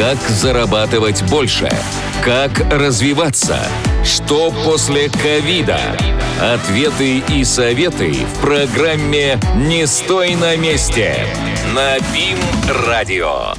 Как зарабатывать больше? Как развиваться? Что после ковида? Ответы и советы в программе «Не стой на месте» на БИМ-радио.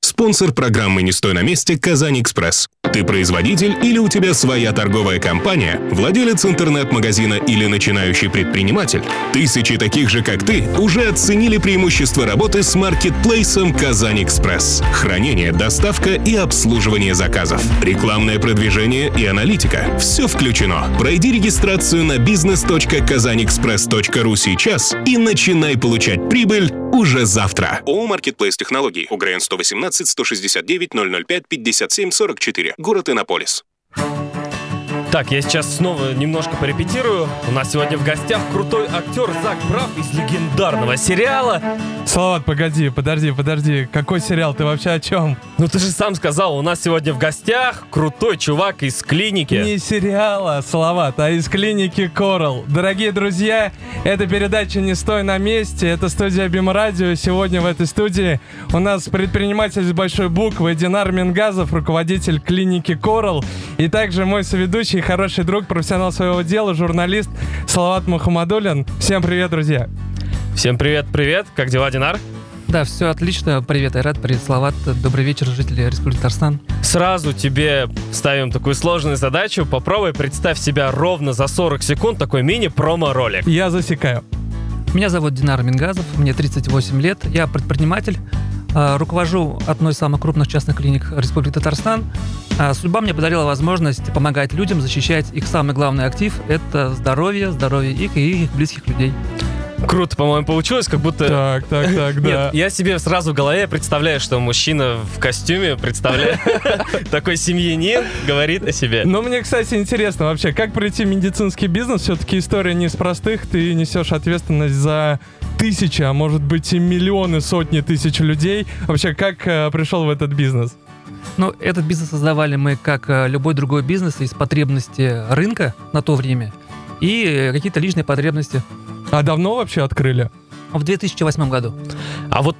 Спонсор программы «Не стой на месте» «Казань-Экспресс». Ты производитель или у тебя своя торговая компания, владелец интернет-магазина или начинающий предприниматель? Тысячи таких же, как ты, уже оценили преимущества работы с маркетплейсом «Казань-Экспресс». Хранение, доставка и обслуживание заказов. Рекламное продвижение и аналитика. Все включено. Пройди регистрацию на business.kazanexpress.ru сейчас и начинай получать прибыль уже завтра. ООО «Маркетплейс Технологий». УГРН 118 169 005 57 44. Город Иннополис. Так, я сейчас снова немножко порепетирую. У нас сегодня в гостях крутой актер Зак Брав из легендарного сериала. Салават, погоди, подожди, подожди. Какой сериал? Ты вообще о чем? Ну ты же сам сказал, у нас сегодня в гостях крутой чувак из клиники. Не сериала, Салават, а из клиники Корал. Дорогие друзья, эта передача «Не стой на месте». Это студия Бим Радио. Сегодня в этой студии у нас предприниматель с большой буквы Динар Мингазов, руководитель клиники Корал. И также мой соведущий, хороший друг, профессионал своего дела, журналист Салават Мухаммадулин. Всем привет, друзья. Всем привет-привет. Как дела, Динар? Да, все отлично. Привет, Айрат, привет, Салават. Добрый вечер, жители Республики Татарстан. Сразу тебе ставим такую сложную задачу. Попробуй представь себя ровно за 40 секунд, такой мини-промо-ролик. Я засекаю. Меня зовут Динар Мингазов, мне 38 лет, я предприниматель, руковожу одной из самых крупных частных клиник Республики Татарстан. А Судьба мне подарила возможность помогать людям, защищать их самый главный актив – это здоровье, здоровье их и их близких людей. Круто, по-моему, получилось, как будто... Так, так, так, да. Нет, я себе сразу в голове представляю, что мужчина в костюме представляет такой семьянин, говорит о себе. Но мне, кстати, интересно вообще, как пройти в медицинский бизнес? Все-таки история не из простых. Ты несешь ответственность за тысячи, а может быть и миллионы, сотни тысяч людей. Вообще, как э, пришел в этот бизнес? Ну, этот бизнес создавали мы, как э, любой другой бизнес, из потребности рынка на то время и какие-то личные потребности. А давно вообще открыли? В 2008 году. А вот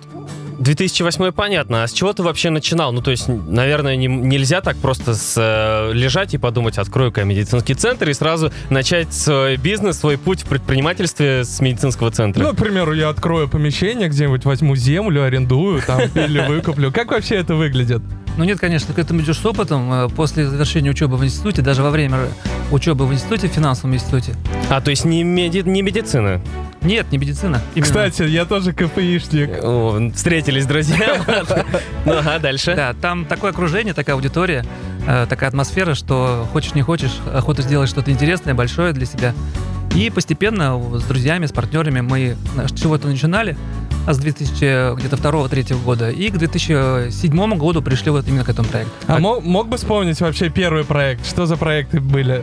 2008 понятно. А с чего ты вообще начинал? Ну, то есть, наверное, не- нельзя так просто с, э, лежать и подумать, открою-ка я медицинский центр и сразу начать свой бизнес, свой путь в предпринимательстве с медицинского центра. Ну, к примеру, я открою помещение где-нибудь, возьму землю, арендую там или выкуплю. Как вообще это выглядит? Ну нет, конечно, к этому идешь с опытом. Э, После завершения учебы в институте, даже во время учебы в институте, в финансовом институте. А, то есть не, меди- не медицина. Нет, не медицина. Именно. Кстати, я тоже КПИшник. О, встретились, друзья. Ну, ага, дальше. Да, там такое окружение, такая аудитория, э, такая атмосфера, что хочешь не хочешь, охота сделать что-то интересное, большое для себя. И постепенно с друзьями, с партнерами мы э, с чего-то начинали, а с 2000 где-то второго третьего года, и к 2007 году пришли вот именно к этому проекту. А мо- мог бы вспомнить вообще первый проект? Что за проекты были?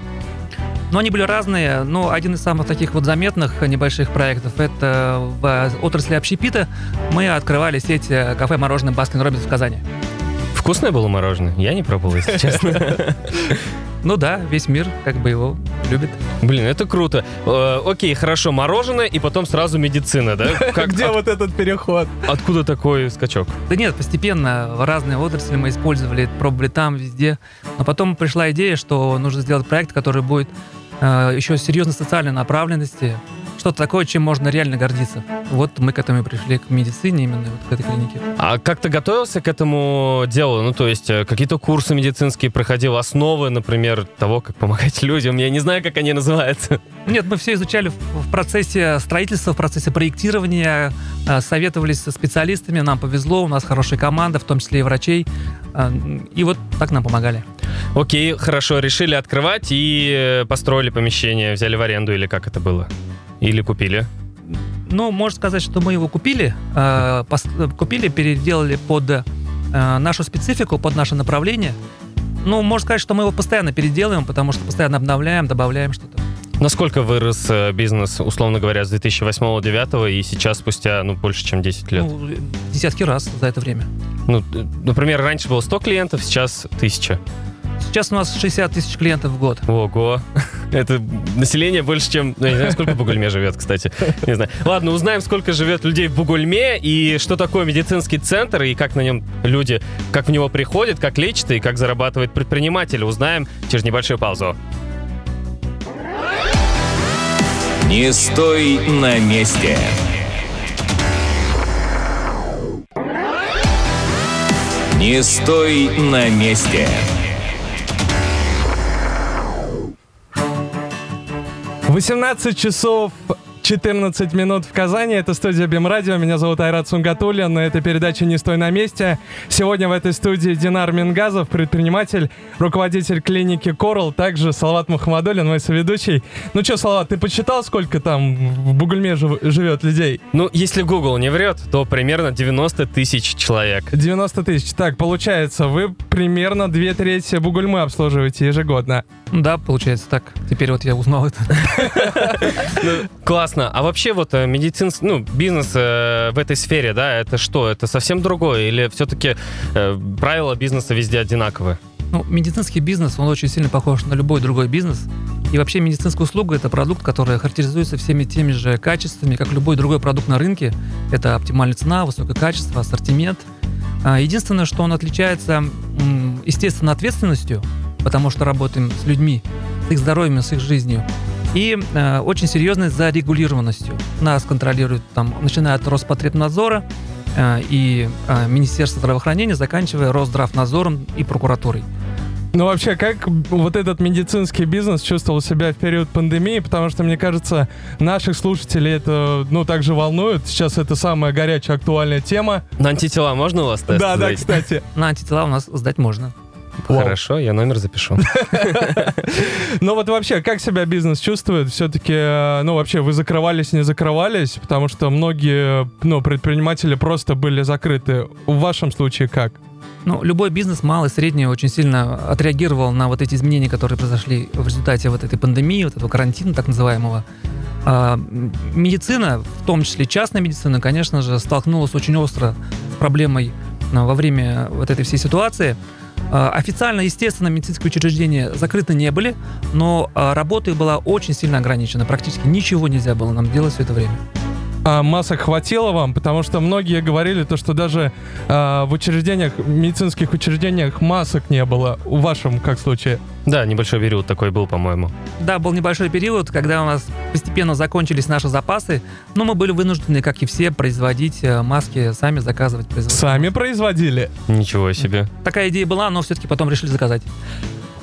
Но они были разные, но один из самых таких вот заметных небольших проектов это в отрасли общепита мы открывали сеть э, кафе мороженое Baskin Robbins в Казани. Вкусное было мороженое? Я не пробовал, если честно. Ну да, весь мир как бы его любит. Блин, это круто. Э, Окей, хорошо, мороженое и потом сразу медицина, да? Как, Где от- вот этот переход? откуда такой скачок? Да нет, постепенно в разные отрасли мы использовали, пробовали там, везде. Но потом пришла идея, что нужно сделать проект, который будет еще серьезной социальной направленности, что-то такое, чем можно реально гордиться. Вот мы к этому и пришли, к медицине именно, вот к этой клинике. А как ты готовился к этому делу? Ну, то есть э, какие-то курсы медицинские проходил, основы, например, того, как помогать людям. Я не знаю, как они называются. Нет, мы все изучали в, процессе строительства, в процессе проектирования, э, советовались со специалистами, нам повезло, у нас хорошая команда, в том числе и врачей, э, и вот так нам помогали. Окей, хорошо, решили открывать и э, построили помещение, взяли в аренду или как это было? Или купили? Ну, можно сказать, что мы его купили, э, пос- купили, переделали под э, нашу специфику, под наше направление. Ну, можно сказать, что мы его постоянно переделываем, потому что постоянно обновляем, добавляем что-то. Насколько вырос э, бизнес, условно говоря, с 2008-2009 и сейчас спустя, ну, больше, чем 10 лет? Ну, десятки раз за это время. Ну, например, раньше было 100 клиентов, сейчас 1000. Сейчас у нас 60 тысяч клиентов в год. Ого. Это население больше, чем... Ну, я не знаю, сколько в Бугульме живет, кстати. Не знаю. Ладно, узнаем, сколько живет людей в Бугульме, и что такое медицинский центр, и как на нем люди, как в него приходят, как лечат, и как зарабатывает предприниматель. Узнаем через небольшую паузу. Не стой на месте. Не стой на месте. 18 часов 14 минут в Казани. Это студия Бим Радио. Меня зовут Айрат Сунгатуллин. Это передача «Не стой на месте». Сегодня в этой студии Динар Мингазов, предприниматель, руководитель клиники Корал, также Салават Мухаммадулин, мой соведущий. Ну что, Салават, ты почитал, сколько там в Бугульме жив- живет людей? Ну, если Google не врет, то примерно 90 тысяч человек. 90 тысяч. Так, получается, вы примерно две трети Бугульмы обслуживаете ежегодно. Да, получается так. Теперь вот я узнал это. Ну, Классно. А вообще вот э, медицинский, ну, бизнес э, в этой сфере, да, это что? Это совсем другое? Или все-таки э, правила бизнеса везде одинаковые? Ну, медицинский бизнес, он очень сильно похож на любой другой бизнес. И вообще медицинская услуга – это продукт, который характеризуется всеми теми же качествами, как любой другой продукт на рынке. Это оптимальная цена, высокое качество, ассортимент. А, Единственное, что он отличается, естественно, ответственностью, потому что работаем с людьми, с их здоровьем, с их жизнью. И э, очень серьезной зарегулированностью. Нас контролируют, там, начиная от Роспотребнадзора э, и э, Министерства здравоохранения, заканчивая Росздравнадзором и прокуратурой. Ну вообще, как вот этот медицинский бизнес чувствовал себя в период пандемии? Потому что, мне кажется, наших слушателей это, ну, также волнует. Сейчас это самая горячая, актуальная тема. На антитела можно у вас тест да, да, сдать? кстати. На антитела у нас сдать можно. Вау. Хорошо, я номер запишу. Ну вот вообще, как себя бизнес чувствует? Все-таки, э, ну вообще, вы закрывались, не закрывались? Потому что многие, ну, предприниматели просто были закрыты. В вашем случае как? Ну, любой бизнес, малый, средний, очень сильно отреагировал на вот эти изменения, которые произошли в результате вот этой пандемии, вот этого карантина так называемого. А, медицина, в том числе частная медицина, конечно же, столкнулась очень остро с проблемой а, во время вот этой всей ситуации. А, Официально, естественно, медицинские учреждения закрыты не были, но а, работа была очень сильно ограничена. Практически ничего нельзя было нам делать все это время. А масок хватило вам? Потому что многие говорили то, что даже а, в учреждениях, медицинских учреждениях масок не было. В вашем как случае? Да, небольшой период такой был, по-моему. Да, был небольшой период, когда у нас постепенно закончились наши запасы, но мы были вынуждены, как и все, производить э, маски, сами заказывать. Сами производили? Ничего себе. Такая идея была, но все-таки потом решили заказать.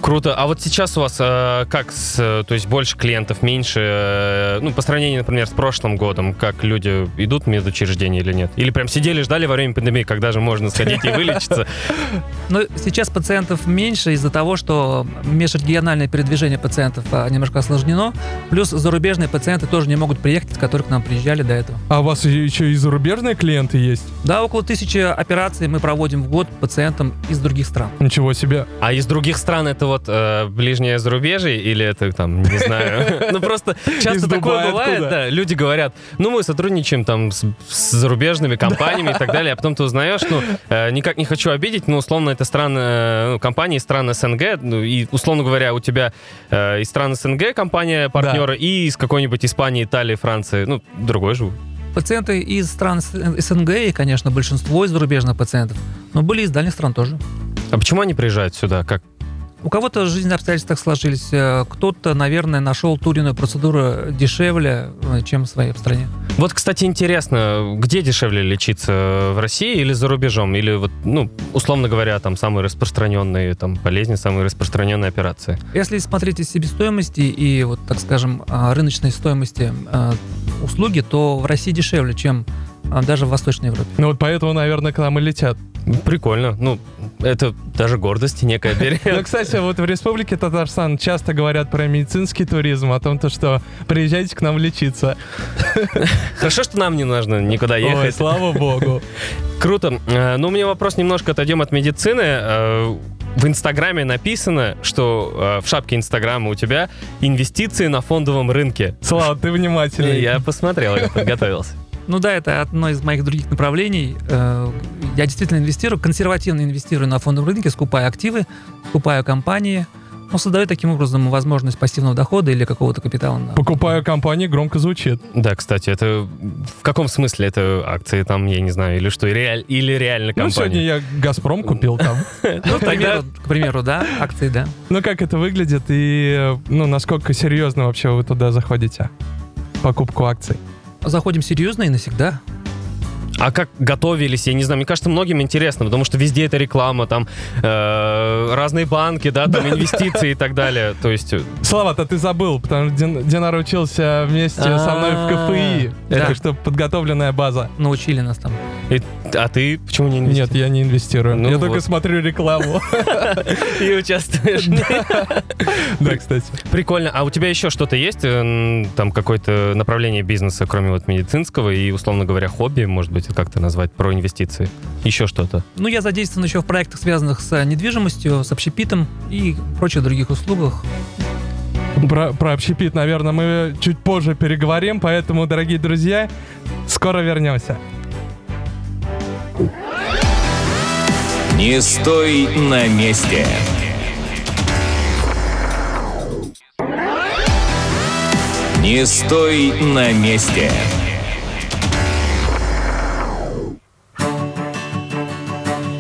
Круто. А вот сейчас у вас э, как, с, э, то есть больше клиентов, меньше, э, ну, по сравнению, например, с прошлым годом, как люди идут в медучреждения или нет? Или прям сидели, ждали во время пандемии, когда же можно сходить и вылечиться? Но сейчас пациентов меньше из-за того, что межрегиональное передвижение пациентов а, немножко осложнено, плюс зарубежные пациенты тоже не могут приехать, которые к нам приезжали до этого. А у вас еще и зарубежные клиенты есть? Да, около тысячи операций мы проводим в год пациентам из других стран. Ничего себе. А из других стран это вот э, ближнее зарубежье или это там, не знаю. Ну просто часто такое бывает, да. Люди говорят, ну мы сотрудничаем там с, зарубежными компаниями и так далее, а потом ты узнаешь, ну э, никак не хочу обидеть, но условно это страны, э, ну, компании из стран СНГ, ну и условно говоря у тебя э, из стран СНГ компания партнера и из какой-нибудь Испании, Италии, Франции, ну другой же. Пациенты из стран СНГ и, конечно, большинство из зарубежных пациентов, но были из дальних стран тоже. А почему они приезжают сюда? Как? У кого-то жизненные обстоятельства так сложились, э, кто-то, наверное, нашел туринную процедуру дешевле, э, чем в своей стране. Вот, кстати, интересно, где дешевле лечиться, в России или за рубежом? Или вот, ну, условно говоря, там самые распространенные там болезни, самые распространенные операции? Если смотреть из себестоимости и, вот, так скажем, рыночной стоимости э, услуги, то в России дешевле, чем даже в Восточной Европе. Ну вот поэтому, наверное, к нам и летят. Прикольно. Ну, это даже гордости некая Ну, берет. кстати, вот в Республике Татарстан часто говорят про медицинский туризм, о том, то, что приезжайте к нам лечиться. Хорошо, что нам не нужно никуда Ой, ехать. слава богу. Круто. Э, Ну, у меня вопрос немножко отойдем от медицины. Э, В Инстаграме написано, что э, в шапке Инстаграма у тебя инвестиции на фондовом рынке. Слава, ты внимательный. Я посмотрел, я подготовился. Ну да, это одно из моих других направлений. Э, Я действительно инвестирую, консервативно инвестирую на фондовом рынке, скупаю активы, скупаю компании. Ну, создает таким образом возможность пассивного дохода или какого-то капитала. на- Покупаю компании, громко звучит. Да, кстати, это в каком смысле это акции там, я не знаю, или что, реаль- или реально Ну, сегодня компания? я «Газпром» купил там. Ну, к примеру, к примеру, да, акции, да. Ну, как это выглядит и, ну, насколько серьезно вообще вы туда заходите? Покупку акций. Заходим серьезно и навсегда. А как готовились, я не знаю, мне кажется, многим интересно, потому что везде это реклама, там э, разные банки, да, там инвестиции и так далее. То есть, э, Слава-то ты забыл, потому что Дин- Динар учился вместе со мной в КФИ. Да. Это что, подготовленная база. Научили нас там. И- а ты почему не Нет, инвестируешь? я не инвестирую. Ну я вот. только смотрю рекламу. И участвуешь. Да, кстати. Прикольно. А у тебя еще что-то есть? э, Там какое-то направление бизнеса, кроме вот медицинского и, условно говоря, хобби, может быть, как это назвать, про инвестиции? Еще что-то? Ну, я задействован еще в проектах, связанных с недвижимостью, с общепитом и прочих других услугах. Про, про общепит, наверное, мы чуть позже переговорим, поэтому, дорогие друзья, скоро вернемся. Не стой на месте. Не стой на месте.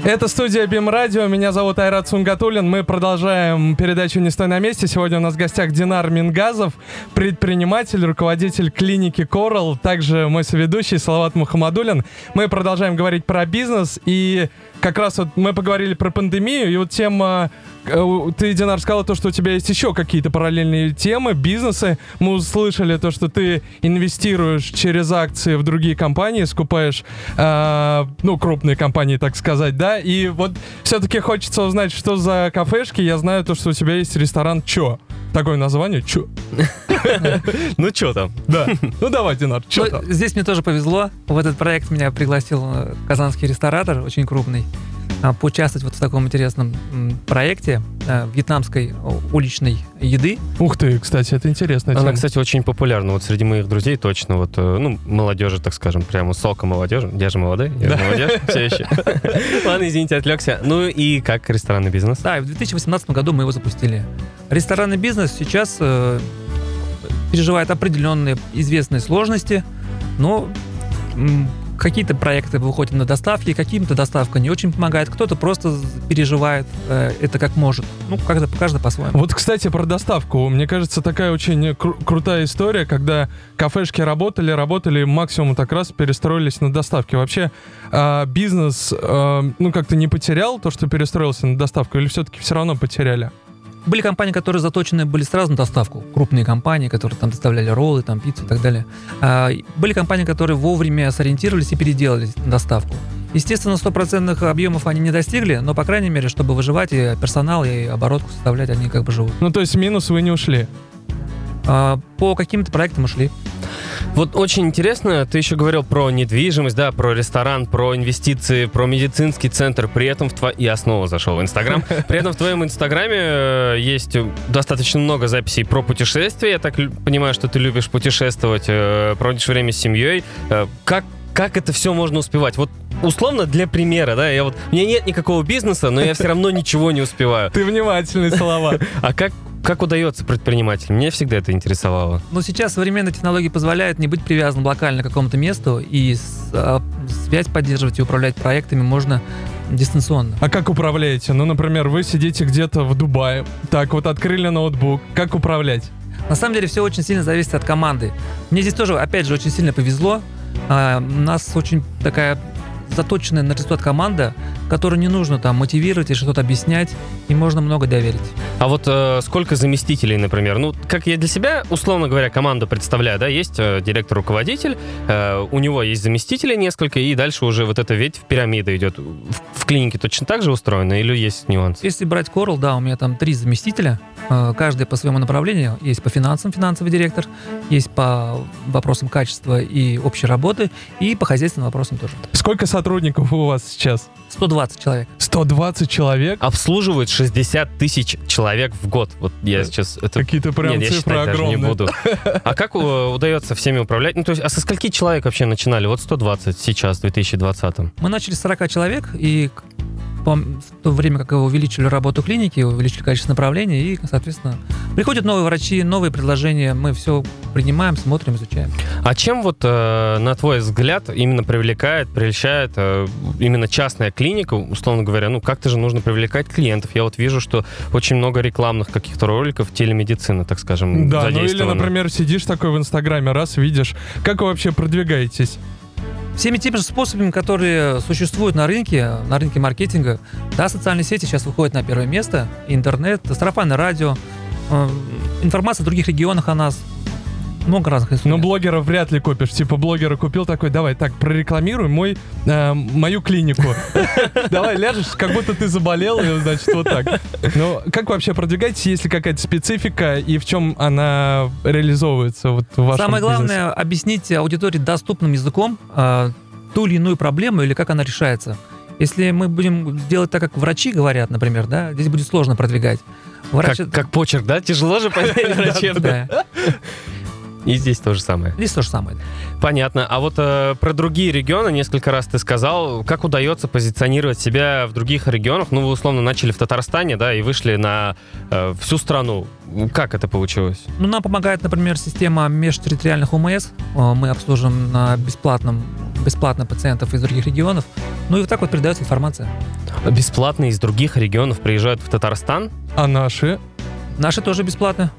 Это студия Бим Радио. Меня зовут Айрат Сунгатулин. Мы продолжаем передачу «Не стой на месте». Сегодня у нас в гостях Динар Мингазов, предприниматель, руководитель клиники Coral, также мой соведущий Салават Мухаммадулин. Мы продолжаем говорить про бизнес, и как раз вот мы поговорили про пандемию, и вот тема... э, Ты, Динар, сказала то, что у тебя есть еще какие-то параллельные темы, бизнесы. Мы услышали то, что ты инвестируешь через акции в другие компании, скупаешь, э, ну, крупные компании, так сказать, да, и вот все-таки хочется узнать, что за кафешки. Я знаю то, что у тебя есть ресторан Чо. Такое название Чо. Ну, что там? Да. Ну давай, Динар, что Ну, там? здесь мне тоже повезло. В этот проект меня пригласил э, казанский ресторатор, очень крупный, а, поучаствовать вот в таком интересном проекте э, вьетнамской уличной еды. Ух ты, кстати, это интересная Она, кстати, очень популярна. Вот среди моих друзей точно. Вот, э, ну, молодежи, так скажем, прямо сока молодежи. Я же молодой, я же молодежь все еще. Ладно, извините, отвлекся. Ну и как ресторанный бизнес? Да, и в 2018 году мы его запустили. Ресторанный бизнес сейчас э, переживает определенные известные сложности, но какие-то проекты выходят на доставки, каким-то доставка не очень помогает, кто-то просто переживает э, это как может. Ну, как-то каждый по-своему. Вот, кстати, про доставку. Мне кажется, такая очень кру- крутая история, когда кафешки работали, работали, максимум так раз перестроились на доставки. Вообще, а, бизнес, а, ну, как-то не потерял то, что перестроился на доставку, или все-таки все равно потеряли? Были компании, которые заточены были сразу на доставку. Крупные компании, которые там доставляли роллы, там пиццу и так далее. А, были компании, которые вовремя сориентировались и переделались на доставку. Естественно, стопроцентных объемов они не достигли, но, по крайней мере, чтобы выживать, и персонал, и оборотку составлять, они как бы живут. Ну, то есть минус вы не ушли. А, по каким-то проектам ушли. Вот очень интересно, ты еще говорил про недвижимость, да, про ресторан, про инвестиции, про медицинский центр. При этом в тво... Я снова зашел в Инстаграм. При этом в твоем Инстаграме э, есть достаточно много записей про путешествия. Я так понимаю, что ты любишь путешествовать, э, проводишь время с семьей. Э, Как как это все можно успевать? Вот условно для примера, да, я вот у меня нет никакого бизнеса, но я все равно ничего не успеваю. Ты внимательный, слова. А как как удается предпринимателям? Меня всегда это интересовало. Но сейчас современные технологии позволяют не быть привязанным локально к какому-то месту, и с- а, связь поддерживать и управлять проектами можно дистанционно. А как управляете? Ну, например, вы сидите где-то в Дубае, так вот открыли ноутбук. Как управлять? На самом деле все очень сильно зависит от команды. Мне здесь тоже, опять же, очень сильно повезло. А, У нас очень такая заточенная на результат команда, которую не нужно там мотивировать и что-то объяснять, и можно много доверить. А вот э, сколько заместителей, например? Ну, как я для себя, условно говоря, команду представляю, да, есть э, директор-руководитель, э, у него есть заместители несколько, и дальше уже вот эта ветвь пирамида идет. В, в клинике точно так же устроено или есть нюансы? Если брать Coral, да, у меня там три заместителя, э, каждый по своему направлению. Есть по финансам финансовый директор, есть по вопросам качества и общей работы, и по хозяйственным вопросам тоже. Сколько сотрудников у вас сейчас? 120 человек. 120 человек? Обслуживают 60 тысяч человек в год. Вот я сейчас... Это... Какие-то прям Нет, я цифры считать даже не огромные. буду. А как э, удается всеми управлять? Ну, то есть, а со скольки человек вообще начинали? Вот 120 сейчас, в 2020 Мы начали с 40 человек, и в то время как увеличили работу клиники, увеличили количество направлений, и, соответственно, приходят новые врачи, новые предложения, мы все принимаем, смотрим, изучаем. А чем вот, э, на твой взгляд, именно привлекает, прельщает э, именно частная клиника, условно говоря, ну как-то же нужно привлекать клиентов. Я вот вижу, что очень много рекламных каких-то роликов телемедицины, так скажем, Да, ну или, например, сидишь такой в Инстаграме, раз видишь. Как вы вообще продвигаетесь? Всеми теми же способами, которые существуют на рынке, на рынке маркетинга, да, социальные сети сейчас выходят на первое место, интернет, сарафанное радио, э, информация в других регионах о нас, много разных Но инструментов. блогера вряд ли купишь. Типа блогера купил такой, давай, так, прорекламируй мой, э, мою клинику. Давай ляжешь, как будто ты заболел, и, значит, вот так. Ну, как вообще продвигаетесь, есть ли какая-то специфика, и в чем она реализовывается вот в вашем Самое бизнесе? главное объяснить аудитории доступным языком э, ту или иную проблему или как она решается. Если мы будем делать так, как врачи говорят, например, да, здесь будет сложно продвигать. Врач Как, как почерк, да? Тяжело же понять врачебно. Да. И здесь то же самое. Здесь то же самое. Понятно. А вот э, про другие регионы несколько раз ты сказал, как удается позиционировать себя в других регионах? Ну, вы условно начали в Татарстане, да, и вышли на э, всю страну. Как это получилось? Ну, нам помогает, например, система межтерриториальных УМС. Э, Мы обслуживаем на бесплатном, бесплатно пациентов из других регионов. Ну и вот так вот передается информация. Бесплатно из других регионов приезжают в Татарстан? А наши? Наши тоже бесплатно.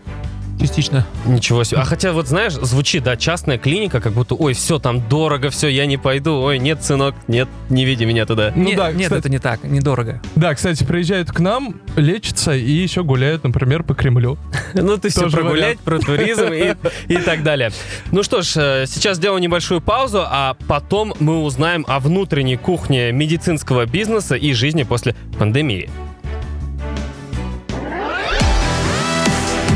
Частично. Ничего себе. А хотя вот знаешь, звучит, да, частная клиника, как будто, ой, все там дорого, все, я не пойду, ой, нет, сынок, нет, не веди меня туда. Ну нет, да, нет, кстати- это не так, недорого. Да, кстати, приезжают к нам, лечатся и еще гуляют, например, по Кремлю. Ну, ты все Тоже прогулять, про туризм и, так далее. Ну что ж, э, сейчас сделаем небольшую паузу, а потом мы узнаем о внутренней кухне медицинского бизнеса и жизни после пандемии.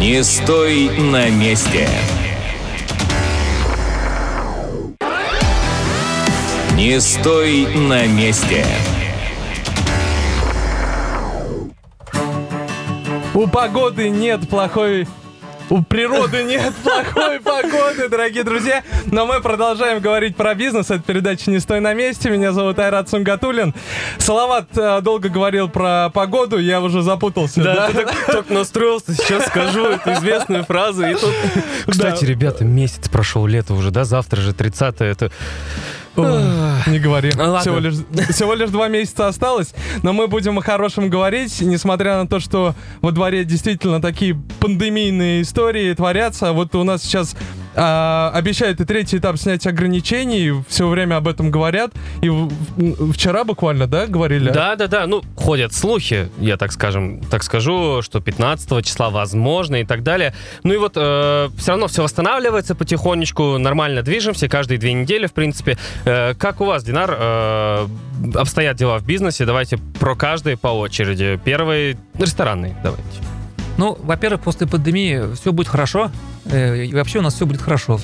Не стой на месте. Не стой на месте. У погоды нет плохой... У природы нет плохой погоды, дорогие друзья. Но мы продолжаем говорить про бизнес. Это передача «Не стой на месте». Меня зовут Айрат Сунгатулин. Салават э, долго говорил про погоду, я уже запутался. Да, да? ты так, так настроился, сейчас скажу эту известную фразу. И тут... Кстати, ребята, месяц прошел, лето уже, да? Завтра же 30 это... Не говори. Ну. Всего лишь, всего лишь два месяца осталось, но мы будем о хорошем говорить, несмотря на то, что во дворе действительно такие пандемийные истории творятся. Вот у нас сейчас а, обещают и третий этап снятия ограничений, все время об этом говорят. И вчера буквально, да, говорили? Да, да, да. Ну, ходят слухи, я так скажем, так скажу, что 15 числа возможно и так далее. Ну и вот все равно все восстанавливается потихонечку, нормально движемся, каждые две недели, в принципе. Э, как у вас, Динар, э, обстоят дела в бизнесе? Давайте про каждый по очереди. Первый ресторанный, давайте. Ну, во-первых, после пандемии все будет хорошо. э, И вообще у нас все будет хорошо.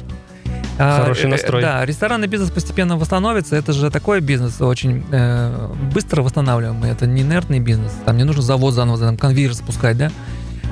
А, Хороший э, настрой. Да, ресторанный бизнес постепенно восстановится. Это же такой бизнес очень э, быстро восстанавливаемый. Это не инертный бизнес. Там не нужно завод заново, там, конвейер запускать, да?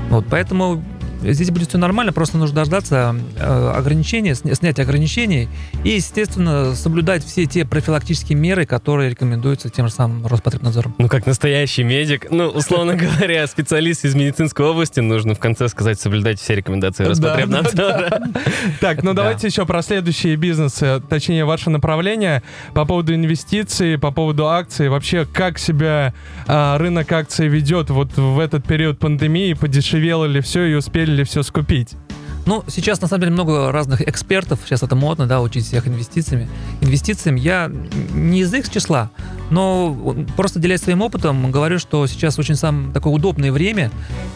Вот, поэтому здесь будет все нормально, просто нужно дождаться э, ограничения, сня- снятия ограничений и, естественно, соблюдать все те профилактические меры, которые рекомендуются тем же самым Роспотребнадзором. Ну, как настоящий медик, ну, условно говоря, специалист из медицинской области, нужно в конце сказать, соблюдайте все рекомендации Да, Роспотребнадзора. Так, ну Да. давайте еще про следующие бизнесы, точнее, ваше направление по поводу инвестиций, по поводу акций. Вообще, как себя а, рынок акций ведет вот в этот период пандемии? Подешевело ли все и успели ли все скупить? Ну, сейчас, на самом деле, много разных экспертов, сейчас это модно, да, учить всех инвестициями. Инвестициям я не из их числа, но просто делясь своим опытом, говорю, что сейчас очень сам такое удобное время.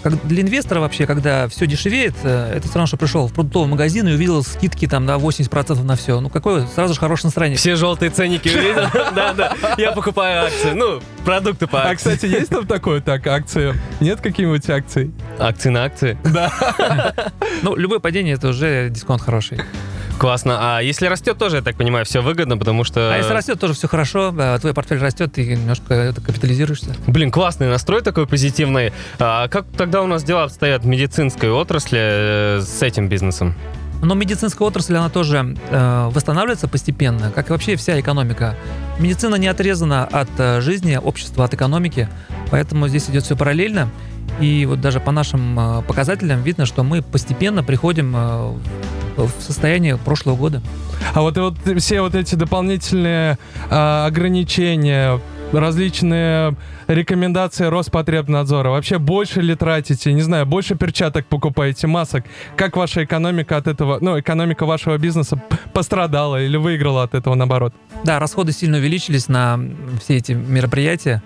Как для инвестора вообще, когда все дешевеет, э, это все равно, что пришел в продуктовый магазин и увидел скидки там, да, 80% на все. Ну, какое сразу же хорошее настроение. Все желтые ценники увидел? Да, да. Я покупаю акции. Ну, продукты по А, акции. кстати, есть там такое, так, акции? Нет каких-нибудь акций? Акции на акции. Ну, любое падение это уже дисконт хороший. Классно. А если растет, тоже, я так понимаю, все выгодно, потому что... А если растет, тоже все хорошо, твой портфель растет, ты немножко это, капитализируешься. Блин, классный настрой такой позитивный. А как тогда у нас дела обстоят в медицинской отрасли э, с этим бизнесом? Но медицинская отрасль, она тоже э, восстанавливается постепенно, как и вообще вся экономика. Медицина не отрезана от э, жизни, общества от экономики, поэтому здесь идет все параллельно. И вот даже по нашим э, показателям видно, что мы постепенно приходим э, в состояние прошлого года. А вот, и вот все вот эти дополнительные а, ограничения, различные рекомендации Роспотребнадзора. Вообще больше ли тратите, не знаю, больше перчаток покупаете, масок? Как ваша экономика от этого, ну, экономика вашего бизнеса пострадала или выиграла от этого наоборот? Да, расходы сильно увеличились на все эти мероприятия,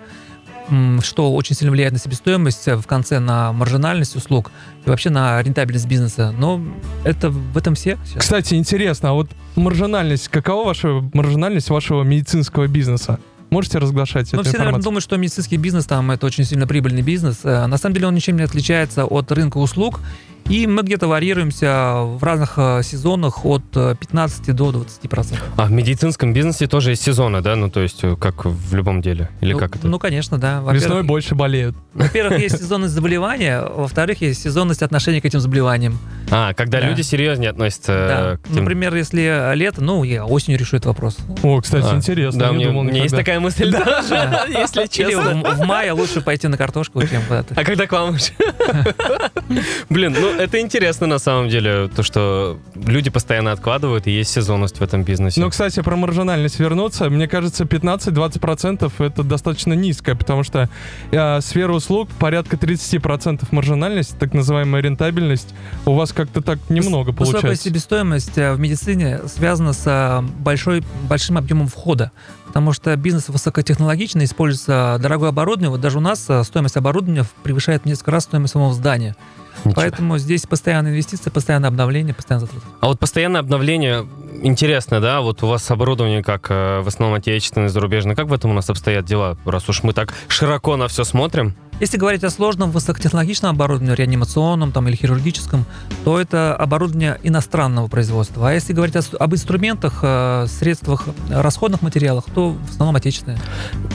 что очень сильно влияет на себестоимость, э, в конце на маржинальность услуг и вообще на рентабельность бизнеса. Но это в этом все. сейчас. Кстати, интересно, а вот маржинальность, какова ваша маржинальность вашего медицинского бизнеса? Можете разглашать Ну, эту все, наверное, информацию? думают, что медицинский бизнес там это очень сильно прибыльный бизнес. Э, На самом деле он ничем не отличается от рынка услуг. И мы где-то варьируемся в разных э, сезонах от э, 15 до 20 процентов. А в медицинском бизнесе тоже есть сезоны, да? Ну, то есть, э, как в любом деле. Или ну, как это? Ну, конечно, да. Весной больше болеют. во-первых, есть сезонность заболевания, во-вторых, есть сезонность отношения к этим заболеваниям. А, когда Да. люди серьезнее относятся Да. э, к тем... Например, если лето, ну, я осенью решу этот вопрос. О, кстати, А, интересно. Да, не мне, думал у меня есть такая мысль тоже, если Или честно. в, в мае лучше пойти на картошку, чем куда-то. А когда к вам уже? Блин, ну это интересно на самом деле, то, что люди постоянно откладывают, и есть сезонность в этом бизнесе. Ну, кстати, про маржинальность вернуться. Мне кажется, 15-20% это достаточно низкое, потому что э, сфера услуг порядка 30% маржинальность, так называемая рентабельность, у вас как-то так немного Высокая получается. себестоимость э, в медицине связана с э, большой, большим объемом входа, потому что бизнес высокотехнологичный, используется дорогое оборудование. Вот даже у нас э, стоимость оборудования превышает в несколько раз стоимость самого здания. Ничего. Поэтому здесь постоянные инвестиции, постоянное обновление, постоянно затраты. А вот постоянное обновление, интересно, да? Вот у вас оборудование как э, в основном отечественное, зарубежное. Как в этом у нас обстоят дела, раз уж мы так широко на все смотрим? Если говорить о сложном высокотехнологичном оборудовании, реанимационном там, или хирургическом, то это оборудование иностранного производства. А если говорить о об инструментах, э, средствах, расходных материалах, то в основном отечественные.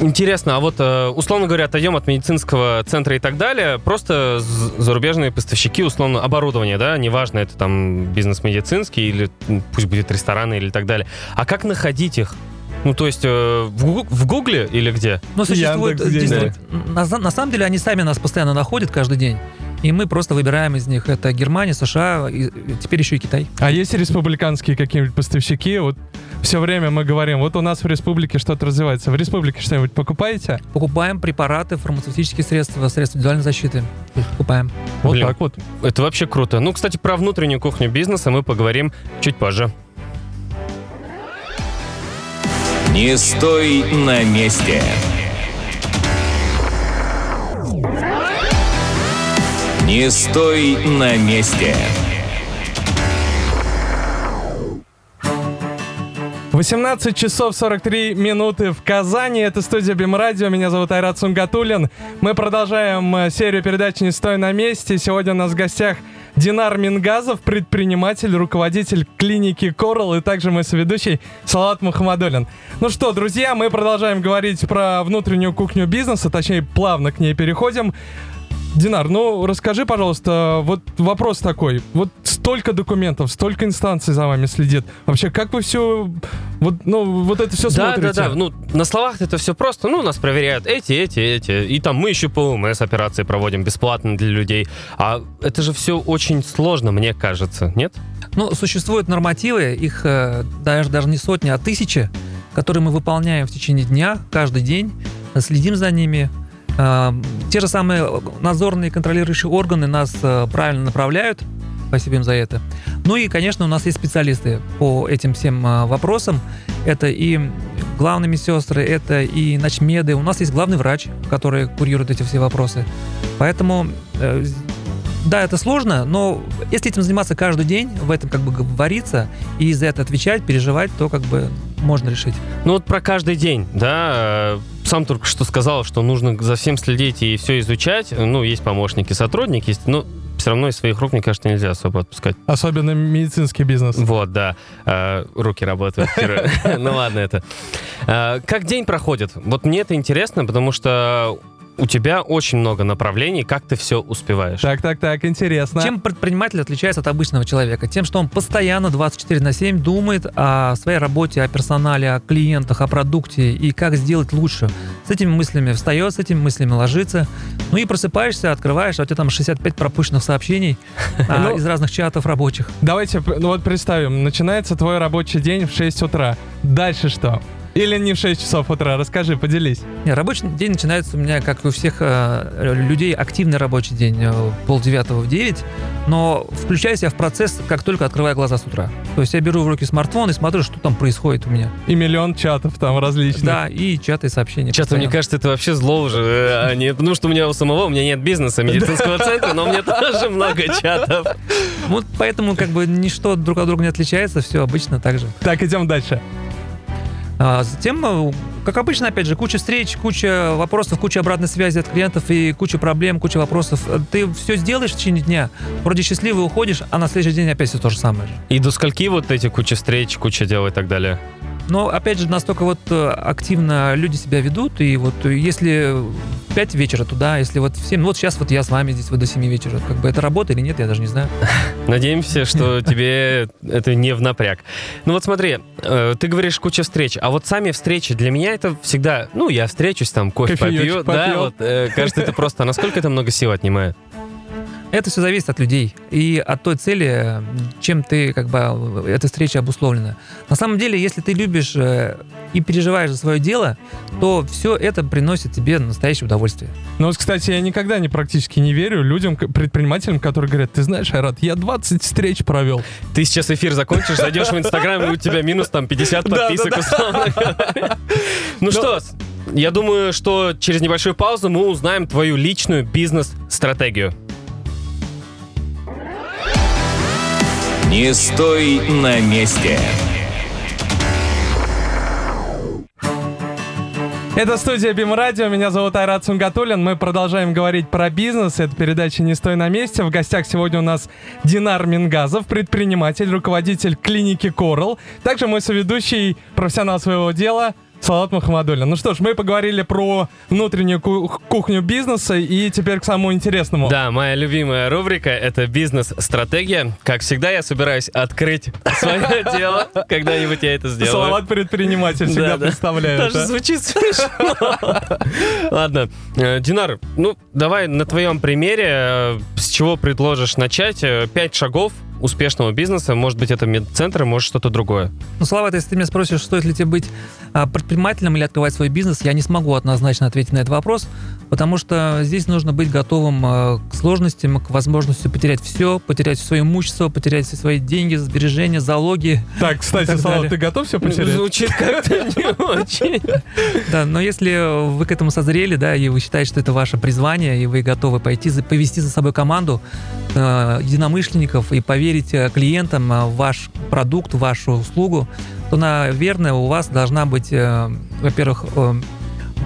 Интересно, а вот, э, условно говоря, отойдем от медицинского центра и так далее, просто зарубежные поставщики, условно, оборудования, да, неважно, это там бизнес медицинский или пусть будет рестораны или так далее. А как находить их? Ну, то есть э, в, в Гугле или где? Но существует... Яндекс.Деньги. действительно, на, на самом деле они сами нас постоянно находят каждый день. И мы просто выбираем из них. Это Германия, США, и, и теперь еще и Китай. А есть республиканские какие-нибудь поставщики? Вот все время мы говорим, вот у нас в республике что-то развивается. В республике что-нибудь покупаете? Покупаем препараты, фармацевтические средства, средства индивидуальной защиты. Их покупаем. Вот Блин. так вот. Это вообще круто. Ну, кстати, про внутреннюю кухню бизнеса мы поговорим чуть позже. Не стой на месте. Не стой на месте. 18 часов 43 минуты в Казани. Это студия Бимрадио. Меня зовут Айрат Сунгатуллин. Мы продолжаем э, серию передач «Не стой на месте». Сегодня у нас в гостях Динар Мингазов, предприниматель, руководитель клиники Корал и также мой соведущий Салат Мухаммадулин. Ну что, друзья, мы продолжаем говорить про внутреннюю кухню бизнеса, точнее, плавно к ней переходим. Динар, ну расскажи, пожалуйста, вот вопрос такой. Вот столько документов, столько инстанций за вами следит. Вообще, как вы все, вот, ну, вот это все Да, смотрите? да, да. Ну, на словах это все просто. Ну, нас проверяют эти, эти, эти. И там мы еще по УМС операции проводим бесплатно для людей. А это же все очень сложно, мне кажется, нет? Ну, существуют нормативы, их э, даже, даже не сотни, а тысячи, которые мы выполняем в течение дня, каждый день, следим за ними. Э, те же самые надзорные контролирующие органы нас э, правильно направляют, спасибо им за это. Ну и, конечно, у нас есть специалисты по этим всем э, вопросам. Это и главные медсестры, это и ночмеды. У нас есть главный врач, который курирует эти все вопросы. Поэтому да, это сложно, но если этим заниматься каждый день, в этом как бы вариться и за это отвечать, переживать, то как бы можно решить. Ну вот про каждый день, да, сам только что сказал, что нужно за всем следить и все изучать. Ну, есть помощники, сотрудники, есть, но все равно из своих рук, мне кажется, нельзя особо отпускать. Особенно медицинский бизнес. Вот, да. Э, руки работают. Ну ладно, это. Э, Как день проходит? Вот мне это интересно, потому что у тебя очень много направлений, как ты все успеваешь. Так, так, так, интересно. Чем предприниматель отличается от обычного человека? Тем, что он постоянно 24 на 7 думает о своей работе, о персонале, о клиентах, о продукте и как сделать лучше. С этими мыслями встает, с этими мыслями ложится. Ну и просыпаешься, открываешь, а у тебя там 65 пропущенных сообщений а, Ну, из разных чатов рабочих. Давайте, ну вот представим, начинается твой рабочий день в 6 утра. Дальше что? Или не в 6 часов утра? Расскажи, поделись. Не, рабочий день начинается у меня, как и у всех э, людей, активный рабочий день, э, полдевятого в 9, но включаюсь я в процесс, как только открываю глаза с утра. То есть я беру в руки смартфон и смотрю, что там происходит у меня. И миллион чатов там различных. Да, и чаты, и сообщения. Мне постоянно. кажется, это вообще зло уже, э, а не потому что у меня у самого, у меня нет бизнеса, медицинского центра, но у меня тоже много чатов. Вот поэтому как бы ничто друг от друга не отличается, все обычно так же. Так, идем дальше. А затем, э, как обычно, опять же, куча встреч, куча вопросов, куча обратной связи от клиентов и куча проблем, куча вопросов. Э, Ты все сделаешь в течение дня, вроде счастливый уходишь, а на следующий день опять все то же самое. И до скольки вот эти куча встреч, куча дел и так далее? Но, опять же, настолько вот э, активно люди себя ведут, и вот э, если в 5 вечера туда, если вот в 7, вот сейчас вот я с вами здесь вот до 7 вечера, как бы это работа или нет, я даже не знаю. Надеемся, что тебе это не в напряг. Ну вот смотри, э, ты говоришь куча встреч, а вот сами встречи для меня это всегда, ну я встречусь там, кофе попью, да, вот кажется это просто, насколько это много сил отнимает? Это все зависит от людей и от той цели, чем ты, как бы, эта встреча обусловлена. На самом деле, если ты любишь э, и переживаешь за свое дело, то все это приносит тебе настоящее удовольствие. Ну вот, кстати, я никогда не практически не верю людям, предпринимателям, которые говорят, ты знаешь, Айрат, я 20 встреч провел. Ты сейчас эфир закончишь, зайдешь в Инстаграм, и у тебя минус там 50 подписок. Ну что, я думаю, что через небольшую паузу мы узнаем твою личную бизнес-стратегию. Не стой на месте. Это студия Бим Радио, меня зовут Айрат Сунгатуллин. Мы продолжаем говорить про бизнес. Это передача «Не стой на месте». В гостях сегодня у нас Динар Мингазов, предприниматель, руководитель клиники Корал. Также мой соведущий, профессионал своего дела Салат Махамадуллин. Ну что ж, мы поговорили про внутреннюю ку- кухню бизнеса и теперь к самому интересному. Да, моя любимая рубрика — это бизнес-стратегия. Как всегда, я собираюсь открыть свое дело. Когда-нибудь я это сделаю. Салат предприниматель всегда Да, да. представляю. Даже да? звучит смешно. Ладно, Э, Динар, ну давай на твоем примере, э, с чего предложишь начать? Э, Пять шагов успешного бизнеса. Может быть, это медцентр, может что-то другое. Ну, Слава, если ты меня спросишь, стоит ли тебе быть а, предпринимателем или открывать свой бизнес, я не смогу однозначно ответить на этот вопрос, потому что здесь нужно быть готовым а, к сложностям, к возможности потерять все, потерять свое имущество, потерять все свои деньги, сбережения, залоги. Так, кстати, далее. ты готов все потерять? Звучит как-то не очень. Да, но если вы к этому созрели, да, и вы считаете, что это ваше призвание, и вы готовы пойти, за- повести за собой команду э, единомышленников и поверить э, клиентам э, в ваш продукт, вашу услугу, то, наверное, у вас должна быть, э, во-первых, э,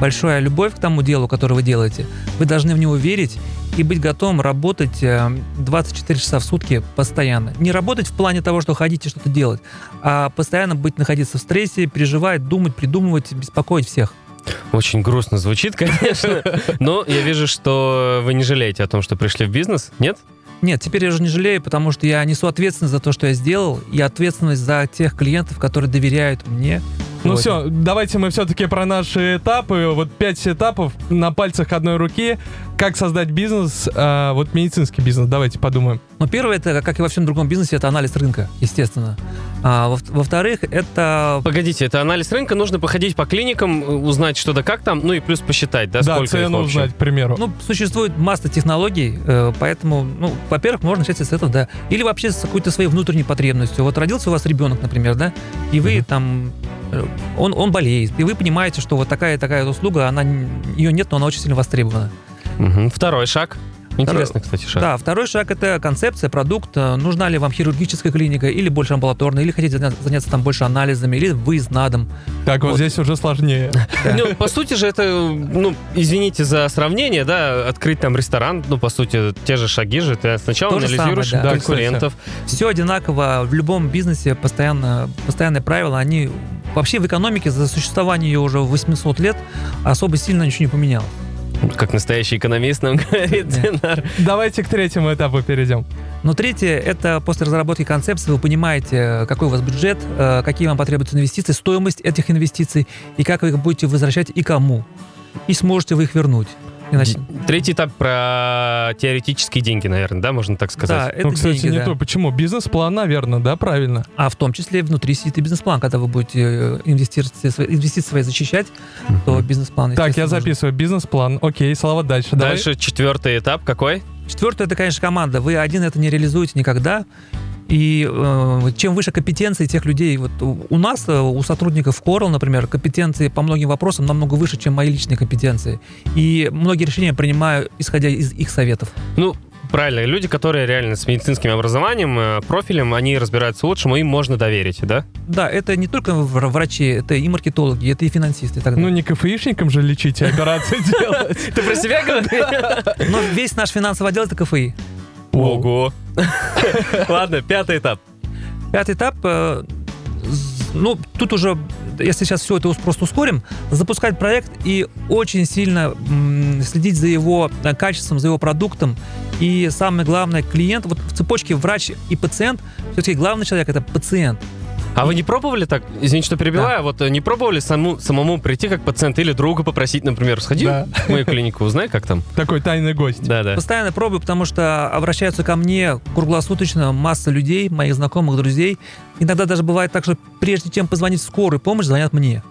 большая любовь к тому делу, которое вы делаете. Вы должны в него верить и быть готовым работать э, 24 часа в сутки постоянно. Не работать в плане того, что ходите что-то делать, а постоянно быть, находиться в стрессе, переживать, думать, придумывать, беспокоить всех. Очень грустно звучит, конечно. Но я вижу, что вы не жалеете о том, что пришли в бизнес. Нет? Нет, теперь я уже не жалею, потому что я несу ответственность за то, что я сделал, и ответственность за тех клиентов, которые доверяют мне. Ну все, давайте мы все-таки про наши этапы. Вот пять этапов на пальцах одной руки. Как создать бизнес, а, вот медицинский бизнес. Давайте подумаем. Но первое, это, как и во всем другом бизнесе, это анализ рынка, естественно. А, во- во-вторых, это Погодите, это анализ рынка, нужно походить по клиникам, узнать что да как там, ну и плюс посчитать, да, Да, сколько их цену вообще. узнать, к примеру. Ну, существует масса технологий, э, поэтому, ну, во-первых, можно начать с этого, да. Или вообще с какой-то своей внутренней потребностью. Вот родился у вас ребенок, например, да, и вы там, э, он, он болеет, и вы понимаете, что вот такая такая услуга, она ее нет, но она очень сильно востребована. Мгм. Второй шаг. Интересный, кстати, шаг. Да, второй шаг это концепция, продукт. Э, Нужна ли вам хирургическая клиника или больше амбулаторная, или хотите заня- заняться там больше анализами, или выезд на дом. так, вот, вот. здесь уже сложнее. Ну, по сути же это, ну, извините за сравнение, да, открыть там ресторан, ну, по сути, те же шаги же, ты сначала анализируешь конкурентов. Все одинаково в любом бизнесе, постоянно, постоянные правила, они вообще в экономике за существование ее уже 800 лет особо сильно ничего не поменялось. Как настоящий экономист нам говорит. Динар. Давайте к третьему этапу перейдем. Но третье, это после разработки концепции вы понимаете, какой у вас бюджет, э, какие вам потребуются инвестиции, стоимость этих инвестиций, и как вы их будете возвращать и кому. И сможете вы их вернуть. Иначе- Третий этап про теоретические деньги, наверное, да, можно так Да, сказать? это ну, кстати, деньги, не да. то. Почему? Бизнес-план, наверное, да, правильно? А в том числе внутри сидит и бизнес-план. Когда вы будете э, инвестиции, свои- инвестиции свои защищать, то бизнес-план... Так, я естественно, нужен. записываю бизнес-план. Окей, слова дальше. Давай. Дальше четвертый этап какой? Четвертое, это, конечно, команда. Вы один это не реализуете никогда. И э, чем выше компетенции тех людей, вот у нас, э, у сотрудников Coral, например, компетенции по многим вопросам намного выше, чем мои личные компетенции. И многие решения принимаю, исходя из их советов. Ну, правильно, люди, которые реально с медицинским образованием, э, профилем, они разбираются лучше, но им можно доверить, да? Да, это не только вр- врачи, это и маркетологи, это и финансисты и так Ну, далее. не КФИшникам же лечить и операции делать. Ты про себя говоришь? Но весь наш финансовый отдел это КФИ. Ого. Ладно, пятый этап. Пятый этап, э, ну, тут уже, если сейчас все это просто ускорим, запускать проект и очень сильно следить за его э, качеством, за его продуктом. И самое главное, клиент, вот в цепочке врач и пациент, все-таки главный человек это пациент. А вы не пробовали так, извините, что перебиваю, вот э, не пробовали саму, самому прийти как пациент или друга попросить, например, сходи Да. в мою клинику, узнай, как там? Такой тайный гость. Да-да. Постоянно пробую, потому что обращаются ко мне круглосуточно масса людей, моих знакомых, друзей. Иногда даже бывает так, что прежде чем позвонить в скорую помощь, звонят мне.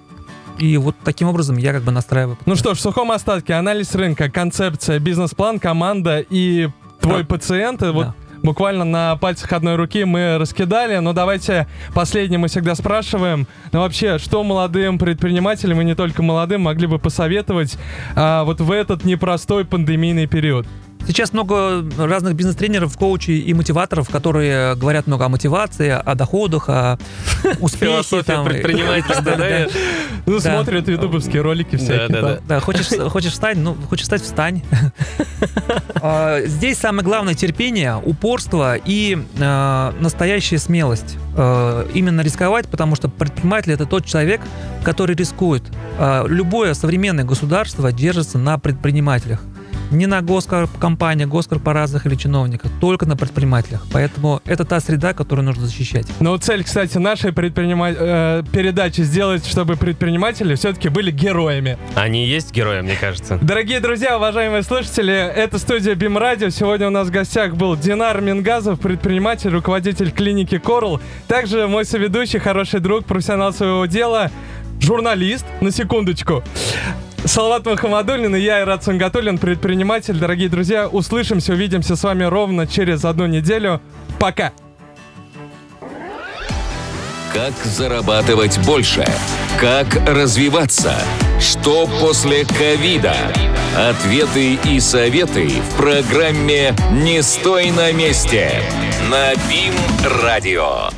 И вот таким образом я как бы настраиваю. Ну что ж, в сухом остатке анализ рынка, концепция, бизнес-план, команда и твой Да. пациент. И Вот Да. Буквально на пальцах одной руки мы раскидали. Но давайте последнее мы всегда спрашиваем. Ну вообще, что молодым предпринимателям и не только молодым могли бы посоветовать а, вот в этот непростой пандемийный период? Сейчас много разных бизнес-тренеров, коучей и мотиваторов, которые говорят много о мотивации, о доходах, о успехе. Философия предпринимательства, да? Ну, смотрят ютубовские ролики всякие. Да, хочешь, хочешь встать, ну, хочешь встать, встань. А, Здесь самое главное терпение, упорство и э, настоящая смелость. Э, Именно рисковать, потому что предприниматель это тот человек, который рискует. А, Любое современное государство держится на предпринимателях. Не на госкомпаниях, госкорпорациях или чиновниках, только на предпринимателях. Поэтому это та среда, которую нужно защищать. Но цель, кстати, нашей предпринима- э, передачи сделать, чтобы предприниматели все-таки были героями. Они и есть герои, мне кажется. Дорогие друзья, уважаемые слушатели, это студия БИМ Радио. Сегодня у нас в гостях был Динар Мингазов, предприниматель, руководитель клиники Корл. Также мой соведущий, хороший друг, профессионал своего дела, журналист, на секундочку. Салават Махамадуллин и я, Ират Сунгатуллин, предприниматель. Дорогие друзья, услышимся, увидимся с вами ровно через одну неделю. Пока! Как зарабатывать больше? Как развиваться? Что после ковида? Ответы и советы в программе «Не стой на месте» на БИМ Радио.